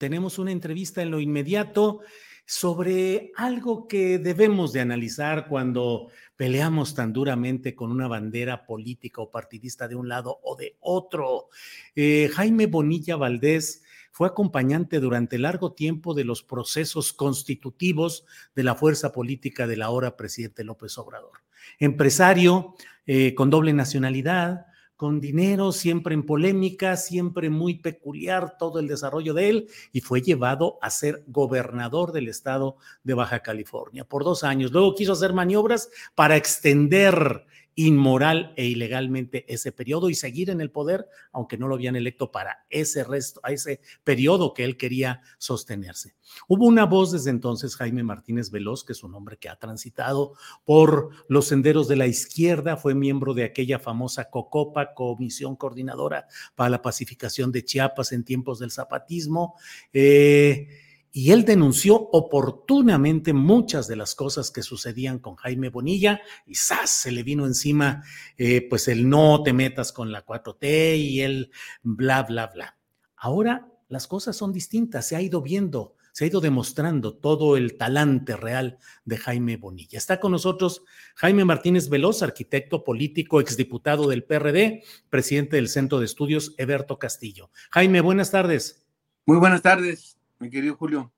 Tenemos una entrevista en lo inmediato sobre algo que debemos de analizar cuando peleamos tan duramente con una bandera política o partidista de un lado o de otro. Eh, Jaime Bonilla Valdés fue acompañante durante largo tiempo de los procesos constitutivos de la fuerza política del ahora presidente López Obrador. Empresario eh, con doble nacionalidad, con dinero, siempre en polémica, siempre muy peculiar todo el desarrollo de él, y fue llevado a ser gobernador del estado de Baja California por dos años. Luego quiso hacer maniobras para extender inmoral e ilegalmente ese periodo y seguir en el poder, aunque no lo habían electo para ese resto, a ese periodo que él quería sostenerse. Hubo una voz desde entonces, Jaime Martínez Veloz, que es un hombre que ha transitado por los senderos de la izquierda, fue miembro de aquella famosa COCOPA, Comisión Coordinadora para la Pacificación de Chiapas en tiempos del zapatismo. Eh, y él denunció oportunamente muchas de las cosas que sucedían con Jaime Bonilla y ¡zas! se le vino encima eh, pues el no te metas con la 4T y el bla, bla, bla. Ahora las cosas son distintas, se ha ido viendo, se ha ido demostrando todo el talante real de Jaime Bonilla. Está con nosotros Jaime Martínez Veloz, arquitecto político, exdiputado del PRD, presidente del Centro de Estudios Eberto Castillo. Jaime, buenas tardes. Muy buenas tardes mi querido Julio.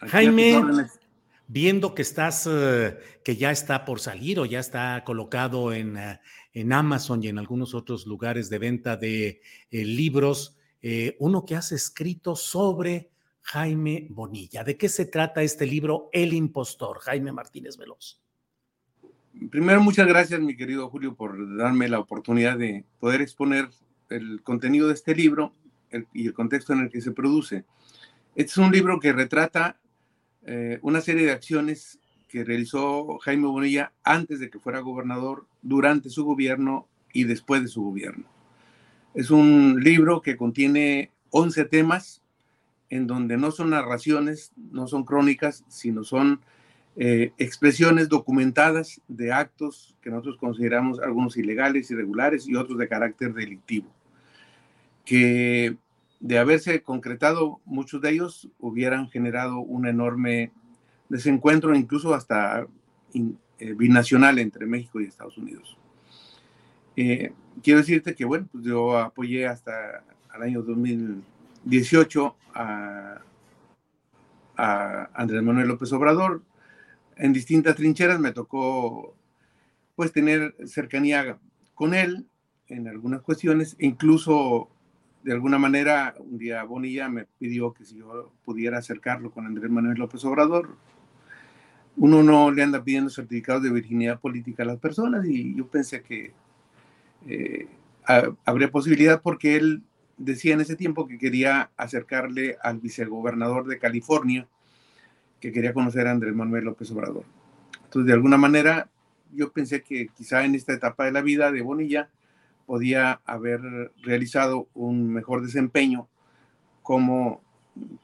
Jaime, viendo que estás, eh, que ya está por salir o ya está colocado en, eh, en Amazon y en algunos otros lugares de venta de eh, libros, uno que has escrito sobre Jaime Bonilla. ¿De qué se trata este libro, El Impostor, Jaime Martínez Veloz? Primero, muchas gracias, mi querido Julio, por darme la oportunidad de poder exponer el contenido de este libro y el contexto en el que se produce. Este es un libro que retrata eh, una serie de acciones que realizó Jaime Bonilla antes de que fuera gobernador, durante su gobierno y después de su gobierno. Es un libro que contiene 11 temas en donde no son narraciones, no son crónicas, sino son eh, expresiones documentadas de actos que nosotros consideramos algunos ilegales, irregulares y otros de carácter delictivo, que de haberse concretado muchos de ellos, hubieran generado un enorme desencuentro, incluso hasta eh, binacional entre México y Estados Unidos. Eh, quiero decirte que, bueno, pues yo apoyé hasta el año 2018 a, a Andrés Manuel López Obrador. En distintas trincheras me tocó, pues, tener cercanía con él en algunas cuestiones, e incluso de alguna manera, un día Bonilla me pidió que si yo pudiera acercarlo con Andrés Manuel López Obrador. Uno no le anda pidiendo certificados de virginidad política a las personas y yo pensé que eh, habría posibilidad porque él decía en ese tiempo que quería acercarle al vicegobernador de California, que quería conocer a Andrés Manuel López Obrador. Entonces, de alguna manera, yo pensé que quizá en esta etapa de la vida de Bonilla, podía haber realizado un mejor desempeño como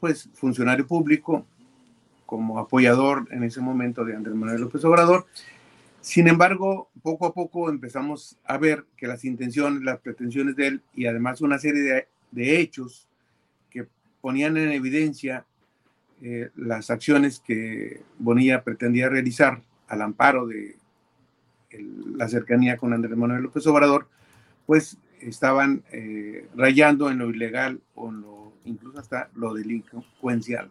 pues funcionario público, como apoyador en ese momento de Andrés Manuel López Obrador. Sin embargo, poco a poco empezamos a ver que las intenciones, las pretensiones de él y además una serie de, hechos que ponían en evidencia eh, las acciones que Bonilla pretendía realizar al amparo de la cercanía con Andrés Manuel López Obrador, pues estaban eh, rayando en lo ilegal o en lo, incluso hasta lo delincuencial.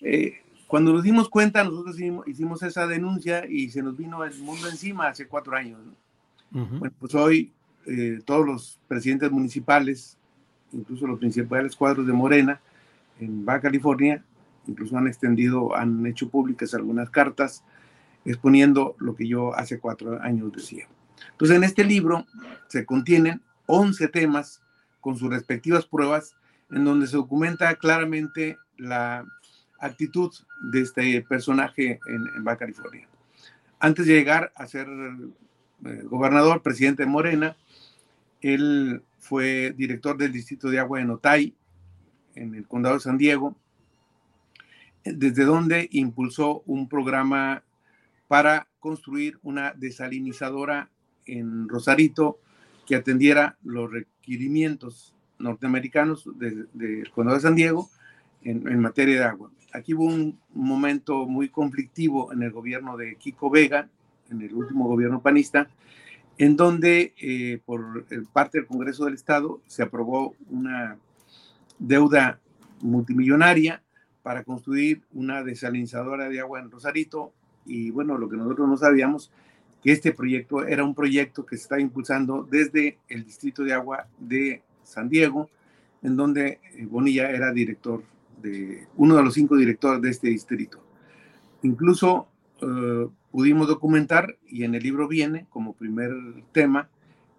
Eh, cuando nos dimos cuenta, nosotros hicimos, esa denuncia y se nos vino el mundo encima hace cuatro años. Bueno, pues hoy eh, todos los presidentes municipales, incluso los principales cuadros de Morena en Baja California, incluso han extendido, han hecho públicas algunas cartas exponiendo lo que yo hace cuatro años decía. Entonces, en este libro se contienen 11 temas con sus respectivas pruebas, en donde se documenta claramente la actitud de este personaje en, Baja California. Antes de llegar a ser eh, gobernador, presidente de Morena, él fue director del Distrito de Agua de Notay, en el condado de San Diego, desde donde impulsó un programa para construir una desalinizadora en Rosarito que atendiera los requerimientos norteamericanos del condado de San Diego en, materia de agua. Aquí hubo un momento muy conflictivo en el gobierno de Kiko Vega, en el último gobierno panista, en donde eh, por parte del Congreso del Estado se aprobó una deuda multimillonaria para construir una desalinizadora de agua en Rosarito. Y bueno, lo que nosotros no sabíamos este proyecto era un proyecto que se está impulsando desde el Distrito de Agua de San Diego, en donde eh, Bonilla era director de uno de los cinco directores de este distrito. Incluso eh, pudimos documentar, y en el libro viene como primer tema,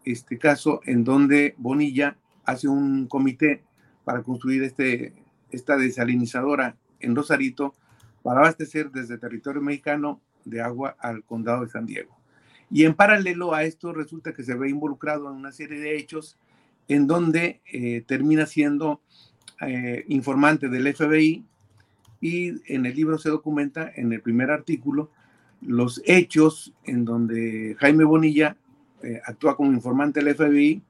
este caso en donde Bonilla hace un comité para construir este, esta desalinizadora en Rosarito para abastecer desde territorio mexicano de agua al condado de San Diego. Y en paralelo a esto resulta que se ve involucrado en una serie de hechos en donde eh, termina siendo eh, informante del FBI y en el libro se documenta en el primer artículo los hechos en donde Jaime Bonilla eh, actúa como informante del FBI,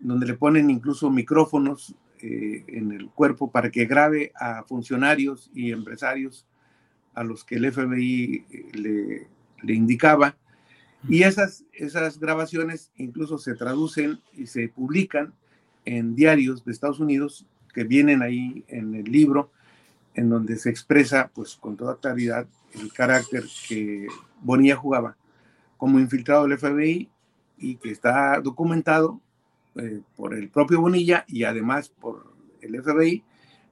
donde le ponen incluso micrófonos en el cuerpo para que grabe a funcionarios y empresarios a los que el FBI le, le indicaba y esas, esas grabaciones incluso se traducen y se publican en diarios de Estados Unidos que vienen ahí en el libro, en donde se expresa pues con toda claridad el carácter que Bonilla jugaba como infiltrado del FBI y que está documentado eh, por el propio Bonilla y además por el FBI,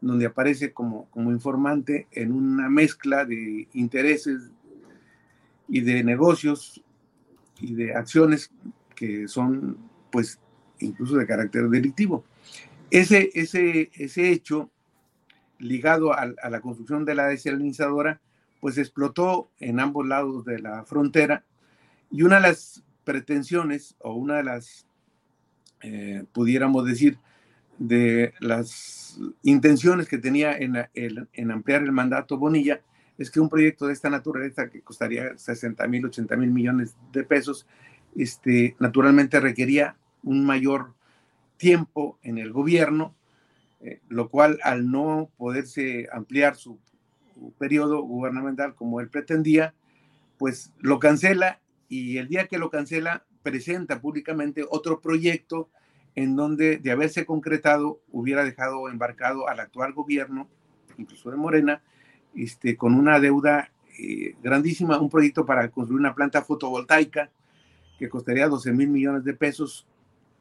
donde aparece como, como informante en una mezcla de intereses y de negocios y de acciones que son, pues, incluso de carácter delictivo. Ese, ese, ese hecho ligado a, la construcción de la desalinizadora, pues explotó en ambos lados de la frontera y una de las pretensiones o una de las, eh, pudiéramos decir, de las intenciones que tenía en, en ampliar el mandato Bonilla es que un proyecto de esta naturaleza que costaría 60 mil, 80 mil millones de pesos, este, naturalmente requería un mayor tiempo en el gobierno, eh, lo cual al no poderse ampliar su, periodo gubernamental como él pretendía, pues lo cancela y el día que lo cancela presenta públicamente otro proyecto en donde de haberse concretado hubiera dejado embarcado al actual gobierno, incluso de Morena, este, con una deuda eh, grandísima, un proyecto para construir una planta fotovoltaica que costaría 12 mil millones de pesos,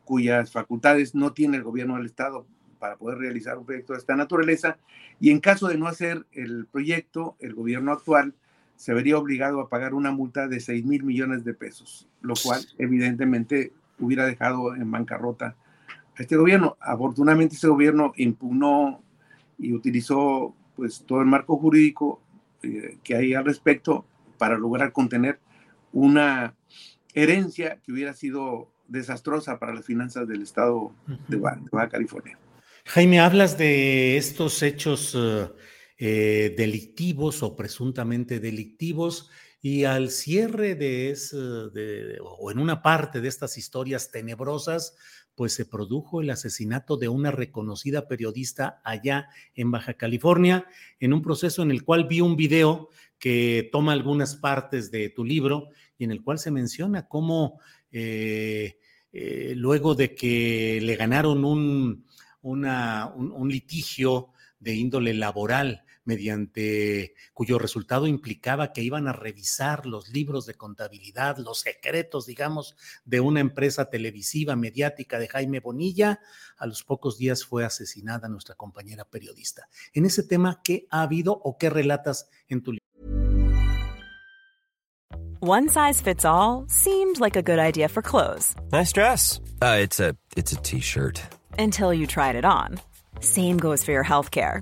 cuyas facultades no tiene el gobierno del Estado para poder realizar un proyecto de esta naturaleza. Y en caso de no hacer el proyecto, el gobierno actual se vería obligado a pagar una multa de 6 mil millones de pesos, lo cual evidentemente hubiera dejado en bancarrota a este gobierno. Afortunadamente, ese gobierno impugnó y utilizó pues todo el marco jurídico eh, que hay al respecto para lograr contener una herencia que hubiera sido desastrosa para las finanzas del estado de, Baja, California. Jaime, hablas de estos hechos eh, eh, delictivos o presuntamente delictivos y al cierre de, ese, o en una parte de estas historias tenebrosas, pues se produjo el asesinato de una reconocida periodista allá en Baja California, en un proceso en el cual vi un video que toma algunas partes de tu libro y en el cual se menciona cómo eh, eh, luego de que le ganaron un, un litigio de índole laboral mediante cuyo resultado implicaba que iban a revisar los libros de contabilidad, los secretos, digamos, de una empresa televisiva mediática de Jaime Bonilla. A los pocos días fue asesinada nuestra compañera periodista. En ese tema, ¿qué ha habido o qué relatas en tu libro? One size fits all seemed like a good idea for clothes. Nice dress. Uh, it's a it's a t-shirt. Until you tried it on. Same goes for your healthcare.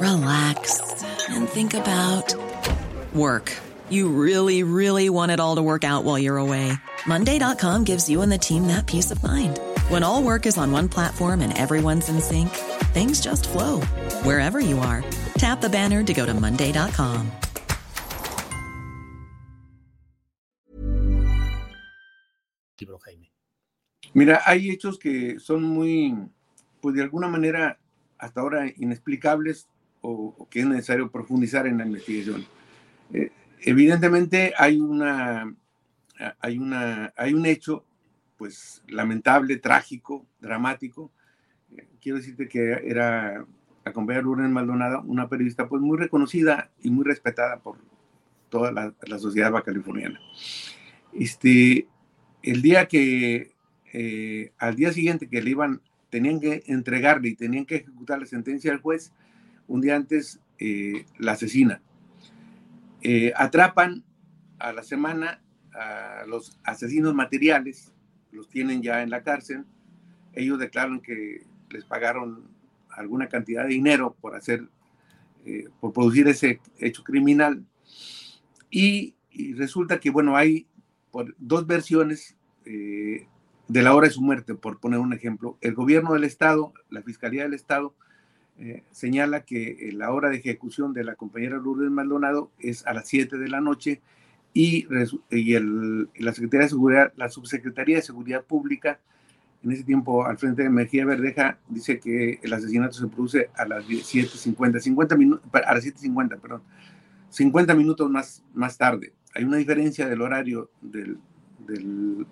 relax, and think about work. You really, really want it all to work out while you're away. Monday.com gives you and the team that peace of mind. When all work is on one platform and everyone's in sync, things just flow wherever you are. Tap the banner to go to Monday.com. Mira, hay hechos que son muy, pues de alguna manera, hasta ahora inexplicables o, que es necesario profundizar en la investigación. Eh, evidentemente hay una, hay una, hay un hecho, pues lamentable, trágico, dramático. Eh, quiero decirte que era la compañera Lourdes Maldonado, una periodista pues muy reconocida y muy respetada por toda la, sociedad bacaliforniana. Este, el día que, eh, al día siguiente que le iban, tenían que entregarle y tenían que ejecutar la sentencia del juez, un día antes eh, la asesina. Eh, atrapan a la semana a los asesinos materiales, los tienen ya en la cárcel. Ellos declaran que les pagaron alguna cantidad de dinero por hacer, eh, por producir ese hecho criminal. Y, resulta que, bueno, hay dos versiones de la hora de su muerte, por poner un ejemplo. El gobierno del Estado, la Fiscalía del Estado, eh, señala que la hora de ejecución de la compañera Lourdes Maldonado es a las 7 de la noche y, y la de Seguridad, la Subsecretaría de Seguridad Pública, en ese tiempo al frente de Mejía Verdeja, dice que el asesinato se produce a las 7.50, 50 minutos, a las 7.50, perdón, 50 minutos más, más tarde. Hay una diferencia del horario del, del,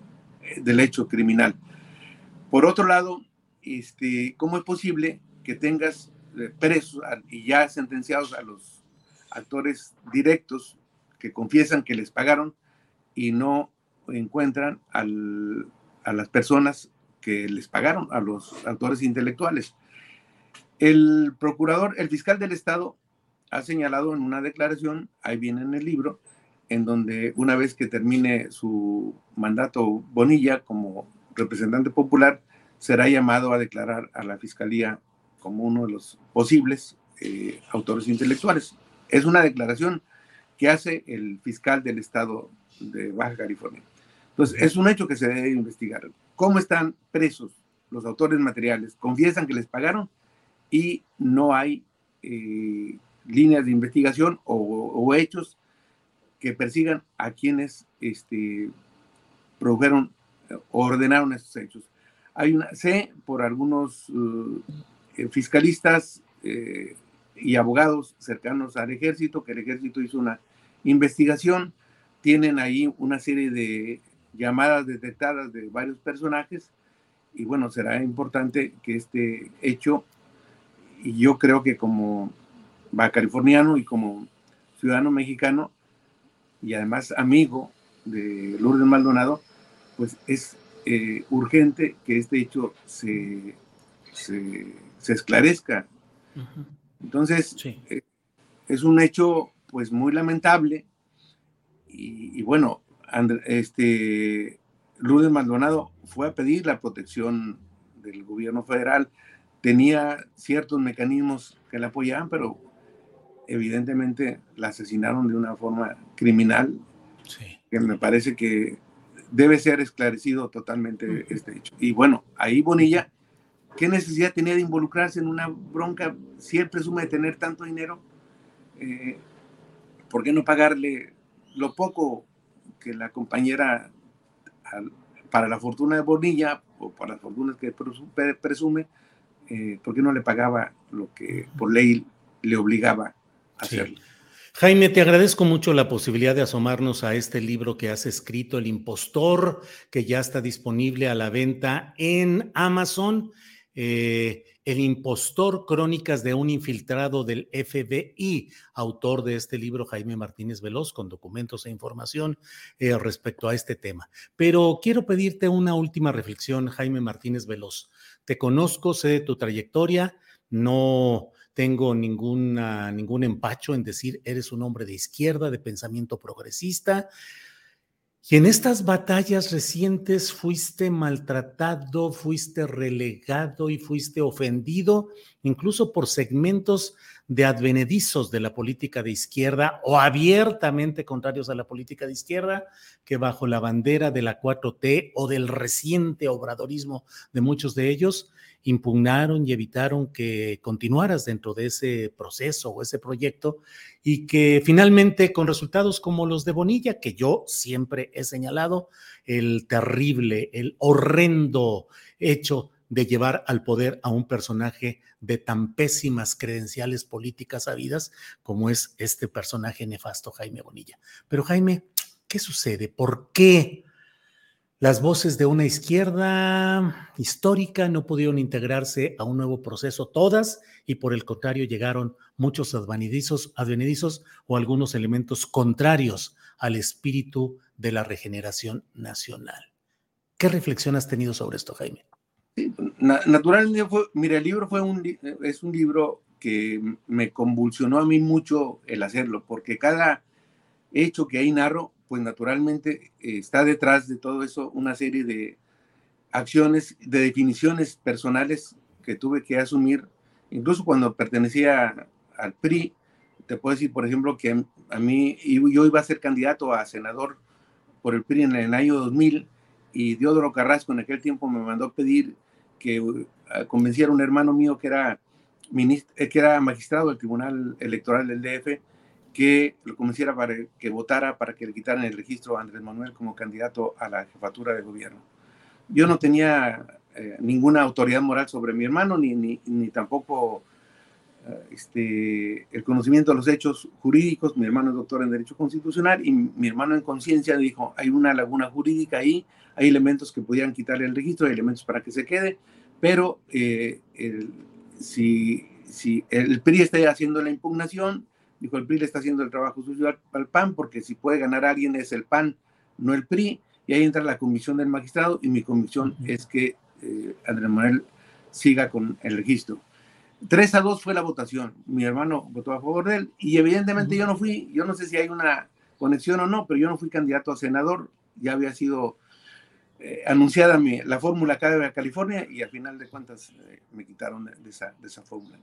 del hecho criminal. Por otro lado, este, ¿cómo es posible que tengas presos y ya sentenciados a los actores directos que confiesan que les pagaron y no encuentran al, a las personas que les pagaron, a los autores intelectuales. El procurador, el fiscal del Estado ha señalado en una declaración, ahí viene en el libro, en donde una vez que termine su mandato Bonilla como representante popular, será llamado a declarar a la Fiscalía como uno de los posibles eh, autores intelectuales. Es una declaración que hace el fiscal del estado de Baja California. Entonces, es un hecho que se debe investigar. ¿Cómo están presos los autores materiales? Confiesan que les pagaron y no hay eh, líneas de investigación o, hechos que persigan a quienes este, produjeron o ordenaron estos hechos. Hay una, sé por algunos eh, fiscalistas eh, y abogados cercanos al ejército, que el ejército hizo una investigación, tienen ahí una serie de llamadas detectadas de varios personajes y bueno, será importante que este hecho, y yo creo que como californiano y como ciudadano mexicano y además amigo de Lourdes Maldonado, pues es eh, urgente que este hecho se, se se esclarezca. Entonces, eh, es un hecho pues muy lamentable. Y, bueno, este, Lourdes Maldonado fue a pedir la protección del gobierno federal, tenía ciertos mecanismos que la apoyaban, pero evidentemente la asesinaron de una forma criminal, que me parece que debe ser esclarecido totalmente este hecho. Y bueno, ahí Bonilla, ¿qué necesidad tenía de involucrarse en una bronca si él presume de tener tanto dinero? Eh, ¿Por qué no pagarle lo poco que la compañera para la fortuna de Bonilla o para las fortunas que presume, eh, ¿por qué no le pagaba lo que por ley le obligaba a hacerlo? Jaime, te agradezco mucho la posibilidad de asomarnos a este libro que has escrito, El Impostor, que ya está disponible a la venta en Amazon. Eh, el impostor, crónicas de un infiltrado del FBI, autor de este libro Jaime Martínez Veloz, con documentos e información eh, respecto a este tema. Pero quiero pedirte una última reflexión, Jaime Martínez Veloz. Te conozco, sé de tu trayectoria, no tengo ningún empacho en decir eres un hombre de izquierda, de pensamiento progresista. Y en estas batallas recientes fuiste maltratado, fuiste relegado y fuiste ofendido, incluso por segmentos de advenedizos de la política de izquierda o abiertamente contrarios a la política de izquierda, que bajo la bandera de la 4T o del reciente obradorismo de muchos de ellos, impugnaron y evitaron que continuaras dentro de ese proceso o ese proyecto y que finalmente con resultados como los de Bonilla, que yo siempre he señalado, el terrible, el horrendo hecho de llevar al poder a un personaje de tan pésimas credenciales políticas habidas como es este personaje nefasto Jaime Bonilla. Pero Jaime, ¿qué sucede? ¿Por qué? Las voces de una izquierda histórica no pudieron integrarse a un nuevo proceso todas y por el contrario llegaron muchos advenedizos, advenedizos o algunos elementos contrarios al espíritu de la regeneración nacional. ¿Qué reflexión has tenido sobre esto, Jaime? Naturalmente, fue, mira, el libro fue un, es un libro que me convulsionó a mí mucho el hacerlo, porque cada hecho que ahí narro pues naturalmente eh, está detrás de todo eso una serie de acciones, de definiciones personales que tuve que asumir, incluso cuando pertenecía al PRI. Te puedo decir, por ejemplo, que a mí yo iba a ser candidato a senador por el PRI en el año 2000 y Diodoro Carrasco en aquel tiempo me mandó pedir que uh, convenciera a un hermano mío que era, eh, que era magistrado del Tribunal Electoral del DF que lo convenciera para que votara para que le quitaran el registro a Andrés Manuel como candidato a la jefatura de gobierno. Yo no tenía eh, ninguna autoridad moral sobre mi hermano, ni, ni, ni tampoco eh, este, el conocimiento de los hechos jurídicos. Mi hermano es doctor en Derecho Constitucional y mi hermano en conciencia dijo, hay una laguna jurídica ahí, hay elementos que pudieran quitarle el registro, hay elementos para que se quede, pero eh, si, si el PRI está haciendo la impugnación, Dijo, el PRI le está haciendo el trabajo sucio al PAN, porque si puede ganar alguien es el PAN, no el PRI. Y ahí entra la comisión del magistrado y mi comisión es que eh, Andrés Manuel siga con el registro. 3 a 2 fue la votación. Mi hermano votó a favor de él y evidentemente yo no fui, yo no sé si hay una conexión o no, pero yo no fui candidato a senador, ya había sido eh, anunciada mi, la fórmula acá de California y al final de cuentas eh, me quitaron de esa, de esa fórmula.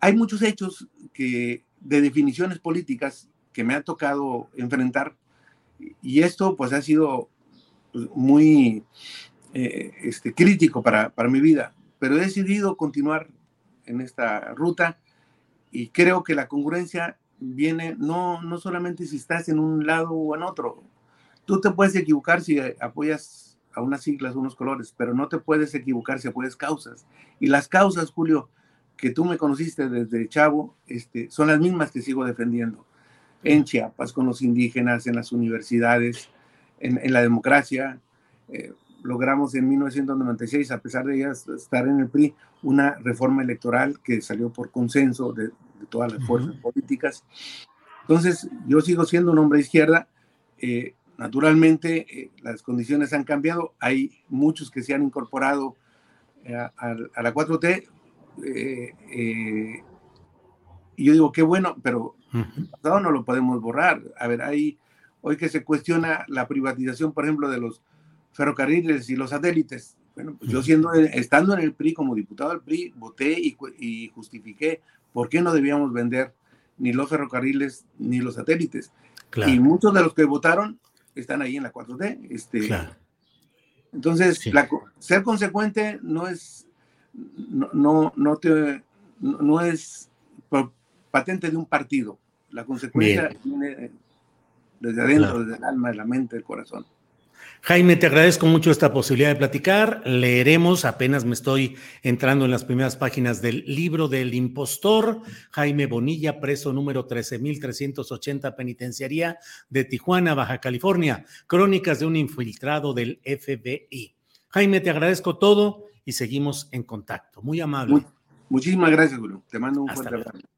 Hay muchos hechos que de definiciones políticas que me ha tocado enfrentar y esto pues ha sido pues, muy eh, este, crítico para, para mi vida, pero he decidido continuar en esta ruta y creo que la congruencia viene no, no solamente si estás en un lado o en otro. Tú te puedes equivocar si apoyas a unas siglas, unos colores, pero no te puedes equivocar si apoyas causas. Y las causas, Julio, que tú me conociste desde chavo, este, son las mismas que sigo defendiendo en Chiapas, con los indígenas, en las universidades, en, la democracia. Eh, logramos en 1996, a pesar de ya estar en el PRI, una reforma electoral que salió por consenso de, todas las fuerzas políticas. Entonces, yo sigo siendo un hombre de izquierda. Eh, naturalmente, eh, las condiciones han cambiado. Hay muchos que se han incorporado a, a, la 4T, eh, eh, y yo digo, qué bueno, pero el pasado no lo podemos borrar. A ver, hay hoy que se cuestiona la privatización, por ejemplo, de los ferrocarriles y los satélites, Bueno, pues yo siendo, estando en el PRI como diputado del PRI, voté y, justifiqué por qué no debíamos vender ni los ferrocarriles ni los satélites. Y muchos de los que votaron están ahí en la 4D. Este, Entonces, ser consecuente no es, no, no, no, te, no, es patente de un partido. La consecuencia viene desde adentro, desde el alma, de la mente, del corazón. Jaime, te agradezco mucho esta posibilidad de platicar. Leeremos, apenas me estoy entrando en las primeras páginas del libro del impostor. Jaime Bonilla, preso número 13380, penitenciaría de Tijuana, Baja California. Crónicas de un infiltrado del FBI. Jaime, te agradezco todo y seguimos en contacto. Muy amable. muchísimas gracias, Guru. Te mando un fuerte abrazo.